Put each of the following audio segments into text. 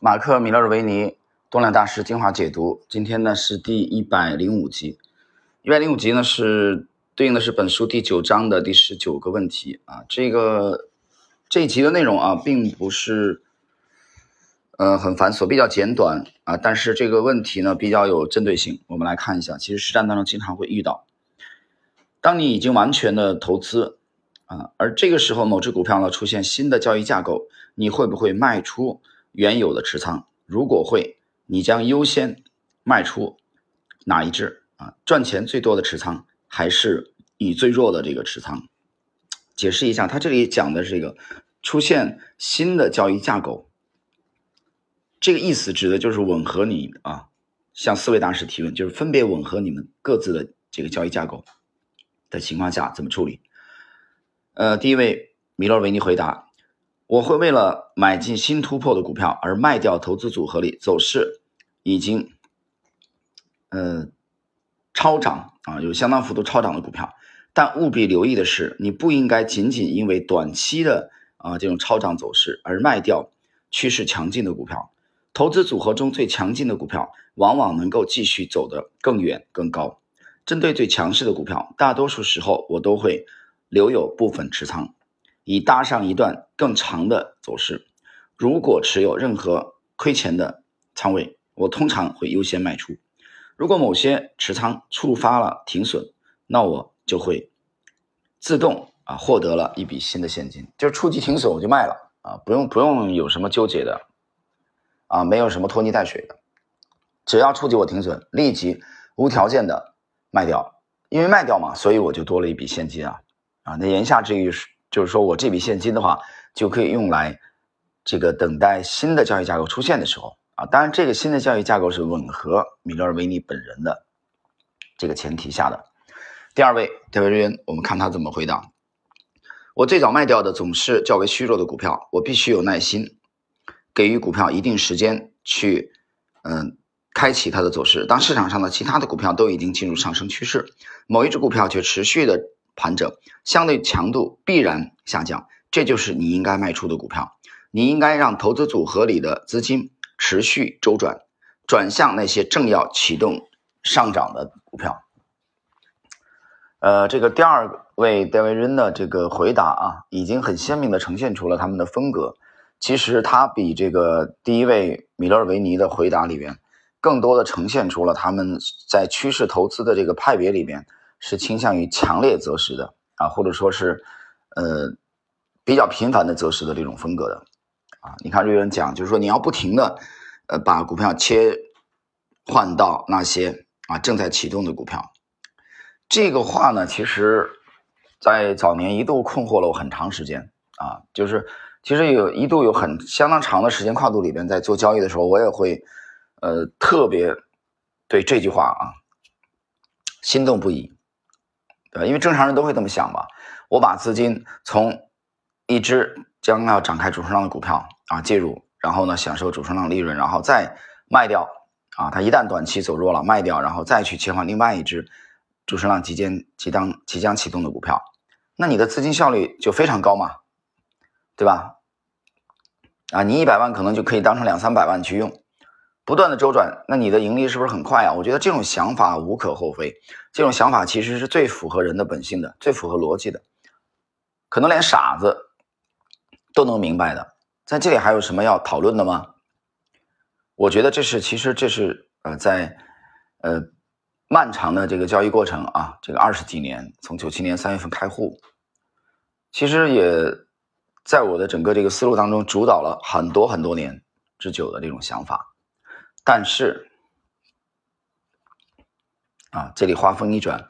马克·米勒尔维尼多量大师精华解读，今天呢是第一百零五集，一百零五集呢是对应的是本书第九章的第十九个问题啊。这个这一集的内容啊，并不是呃很繁琐，比较简短啊，但是这个问题呢比较有针对性。我们来看一下，其实实战当中经常会遇到，当你已经完全的投资啊，而这个时候某只股票呢出现新的交易架构，你会不会卖出？原有的持仓，如果会，你将优先卖出哪一只啊？赚钱最多的持仓，还是你最弱的这个持仓？解释一下，他这里讲的这个出现新的交易架构，这个意思指的就是吻合你啊，向四位大师提问，就是分别吻合你们各自的这个交易架构的情况下怎么处理？呃，第一位米勒维尼回答。我会为了买进新突破的股票而卖掉投资组合里走势已经，呃，超涨啊，有相当幅度超涨的股票。但务必留意的是，你不应该仅仅因为短期的啊这种超涨走势而卖掉趋势强劲的股票。投资组合中最强劲的股票，往往能够继续走得更远更高。针对最强势的股票，大多数时候我都会留有部分持仓。以搭上一段更长的走势。如果持有任何亏钱的仓位，我通常会优先卖出。如果某些持仓触发了停损，那我就会自动啊获得了一笔新的现金，就是触及停损我就卖了啊，不用不用有什么纠结的啊，没有什么拖泥带水的，只要触及我停损，立即无条件的卖掉，因为卖掉嘛，所以我就多了一笔现金啊啊，那言下之意是。就是说我这笔现金的话，就可以用来这个等待新的交易架构出现的时候啊。当然，这个新的交易架构是吻合米勒尔维尼本人的这个前提下的。第二位戴维瑞恩，我们看他怎么回答。我最早卖掉的总是较为虚弱的股票，我必须有耐心，给予股票一定时间去嗯开启它的走势。当市场上的其他的股票都已经进入上升趋势，某一只股票却持续的。盘整，相对强度必然下降，这就是你应该卖出的股票。你应该让投资组合里的资金持续周转，转向那些正要启动上涨的股票。呃，这个第二位戴维恩的这个回答啊，已经很鲜明的呈现出了他们的风格。其实他比这个第一位米勒维尼的回答里边，更多的呈现出了他们在趋势投资的这个派别里边。是倾向于强烈择时的啊，或者说是，呃，比较频繁的择时的这种风格的啊。你看瑞恩讲，就是说你要不停的，呃，把股票切换到那些啊正在启动的股票。这个话呢，其实，在早年一度困惑了我很长时间啊，就是其实有一度有很相当长的时间跨度里边，在做交易的时候，我也会呃特别对这句话啊心动不已。对吧，因为正常人都会这么想吧。我把资金从一只将要展开主升浪的股票啊介入，然后呢享受主升浪利润，然后再卖掉啊。它一旦短期走弱了，卖掉，然后再去切换另外一只主升浪即将即将即将启动的股票，那你的资金效率就非常高嘛，对吧？啊，你一百万可能就可以当成两三百万去用。不断的周转，那你的盈利是不是很快啊？我觉得这种想法无可厚非，这种想法其实是最符合人的本性的，最符合逻辑的，可能连傻子都能明白的。在这里还有什么要讨论的吗？我觉得这是，其实这是呃，在呃漫长的这个交易过程啊，这个二十几年，从九七年三月份开户，其实也在我的整个这个思路当中主导了很多很多年之久的这种想法。但是，啊，这里话锋一转，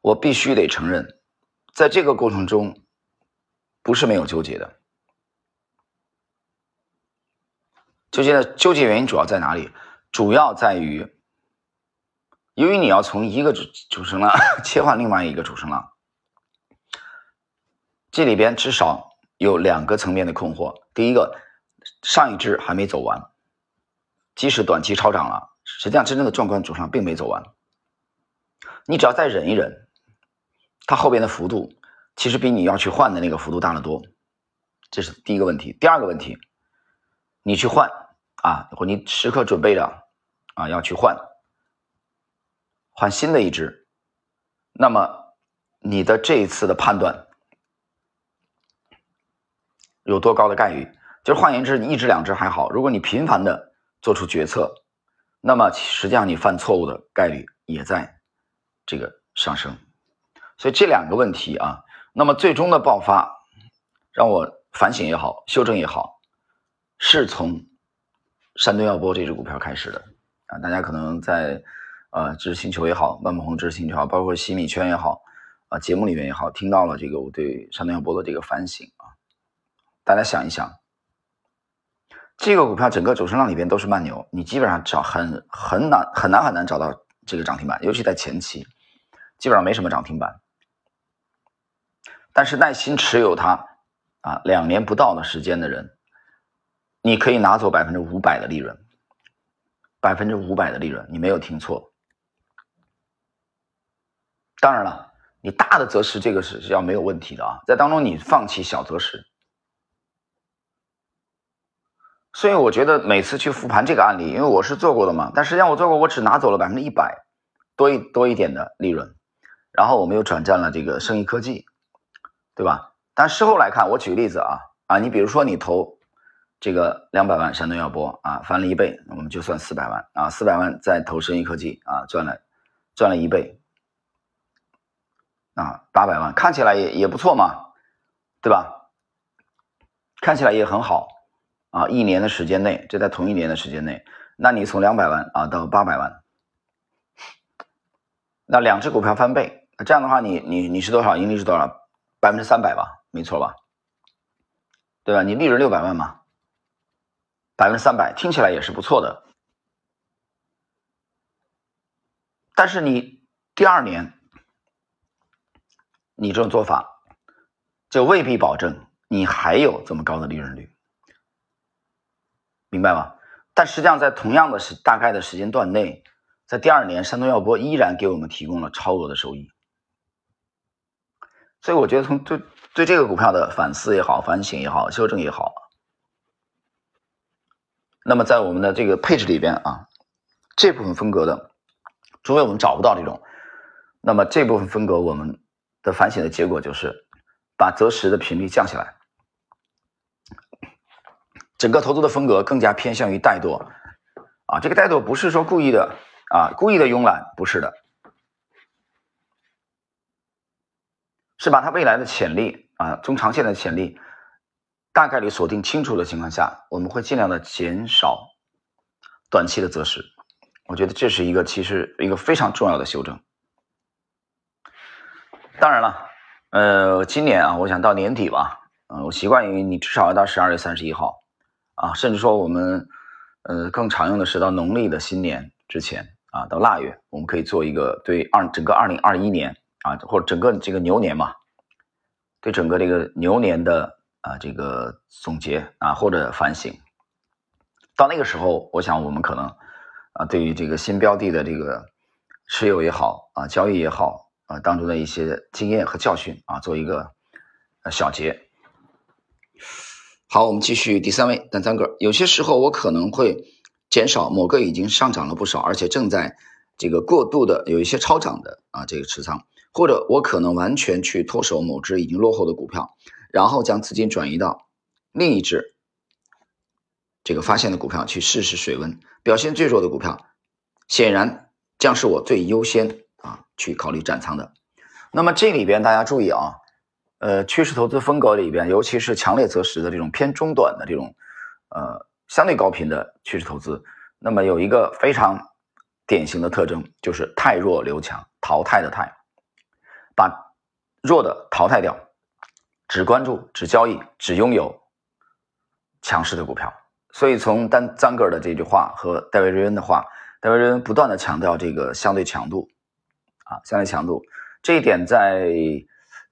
我必须得承认，在这个过程中，不是没有纠结的。纠结的纠结原因主要在哪里？主要在于，由于你要从一个主主升浪切换另外一个主升浪，这里边至少有两个层面的困惑。第一个，上一支还没走完。即使短期超涨了，实际上真正的壮观主上并没走完。你只要再忍一忍，它后边的幅度其实比你要去换的那个幅度大得多。这是第一个问题。第二个问题，你去换啊，或你时刻准备着啊要去换换新的一只，那么你的这一次的判断有多高的概率？就是换言之，你一只两只还好，如果你频繁的做出决策，那么实际上你犯错误的概率也在这个上升。所以这两个问题啊，那么最终的爆发，让我反省也好，修正也好，是从山东药波这只股票开始的啊。大家可能在呃知识星球也好，万梦红知识星球也好，包括洗米圈也好啊，节目里面也好，听到了这个我对山东药波的这个反省啊。大家想一想，这个股票整个走势浪里边都是慢牛，你基本上找很很难很难很难找到这个涨停板，尤其在前期，基本上没什么涨停板。但是耐心持有它，啊，两年不到的时间的人，你可以拿走百分之五百的利润，百分之五百的利润，你没有听错。当然了，你大的择时这个是是要没有问题的啊，在当中你放弃小择时。所以我觉得每次去复盘这个案例，因为我是做过的嘛，但实际上我做过，我只拿走了百分之一百多一多一点的利润，然后我们又转战了这个生意科技。对吧？但事后来看，我举个例子啊啊，你比如说你投这个两百万山东药博啊，翻了一倍，我们就算四百万啊，四百万再投生意科技啊，赚了赚了一倍啊，八百万看起来也也不错嘛，对吧？看起来也很好啊，一年的时间内，这在同一年的时间内，那你从两百万啊到八百万，那两只股票翻倍，那这样的话，你你你是多少？盈利是多少？百分之三百吧，没错吧？对吧？你利润六百万嘛，百分之三百听起来也是不错的。但是你第二年，你这种做法，就未必保证你还有这么高的利润率，明白吗？但实际上，在同样的时大概的时间段内，在第二年，山东药波依然给我们提供了超额的收益。所以我觉得从对对这个股票的反思也好、反省也好、修正也好，那么在我们的这个配置里边啊，这部分风格的，除非我们找不到这种，那么这部分风格我们的反省的结果就是把择时的频率降下来，整个投资的风格更加偏向于怠惰啊，这个怠惰不是说故意的啊，故意的慵懒不是的。是把它未来的潜力啊，中长线的潜力大概率锁定清楚的情况下，我们会尽量的减少短期的择时。我觉得这是一个其实一个非常重要的修正。当然了，呃，今年啊，我想到年底吧，嗯，我习惯于你至少要到十二月三十一号啊，甚至说我们呃更常用的是到农历的新年之前啊，到腊月，我们可以做一个对二整个二零二一年。啊，或者整个这个牛年嘛，对整个这个牛年的啊这个总结啊或者反省，到那个时候，我想我们可能啊对于这个新标的的这个持有也好啊交易也好啊当中的一些经验和教训啊做一个小结。好，我们继续第三位单三个，有些时候我可能会减少某个已经上涨了不少，而且正在这个过度的有一些超涨的啊这个持仓。或者我可能完全去脱手某只已经落后的股票，然后将资金转移到另一只这个发现的股票去试试水温。表现最弱的股票，显然将是我最优先啊去考虑斩仓的。那么这里边大家注意啊，呃，趋势投资风格里边，尤其是强烈择时的这种偏中短的这种呃相对高频的趋势投资，那么有一个非常典型的特征，就是太弱留强，淘汰的汰。把弱的淘汰掉，只关注、只交易、只拥有强势的股票。所以，从丹赞格尔的这句话和戴维·瑞恩的话，戴维·瑞恩不断的强调这个相对强度啊，相对强度这一点，在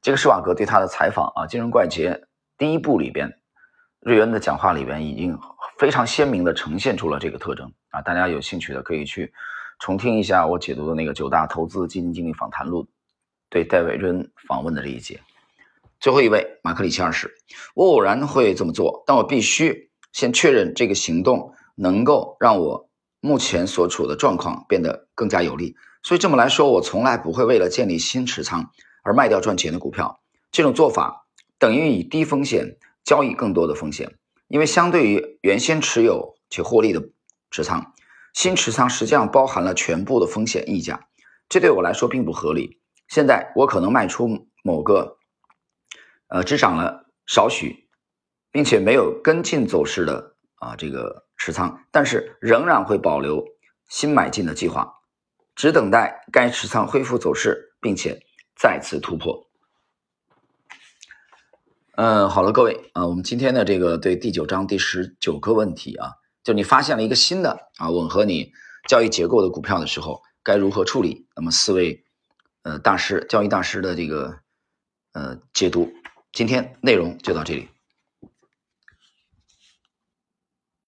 这个施瓦格对他的采访啊，《金融怪杰》第一部里边，瑞恩的讲话里边已经非常鲜明的呈现出了这个特征啊。大家有兴趣的可以去重听一下我解读的那个九大投资基金经理访谈录。对戴维·瑞恩访问的这一节，最后一位马克里奇二世，我偶然会这么做，但我必须先确认这个行动能够让我目前所处的状况变得更加有利。所以这么来说，我从来不会为了建立新持仓而卖掉赚钱的股票。这种做法等于以低风险交易更多的风险，因为相对于原先持有且获利的持仓，新持仓实际上包含了全部的风险溢价，这对我来说并不合理。现在我可能卖出某个，呃，只涨了少许，并且没有跟进走势的啊这个持仓，但是仍然会保留新买进的计划。只等待该持仓恢复走势，并且再次突破。嗯，好了，各位啊，我们今天的这个对第九章第十九个问题啊，就你发现了一个新的啊吻合你交易结构的股票的时候，该如何处理？那么四位呃大师交易大师的这个呃解读，今天内容就到这里。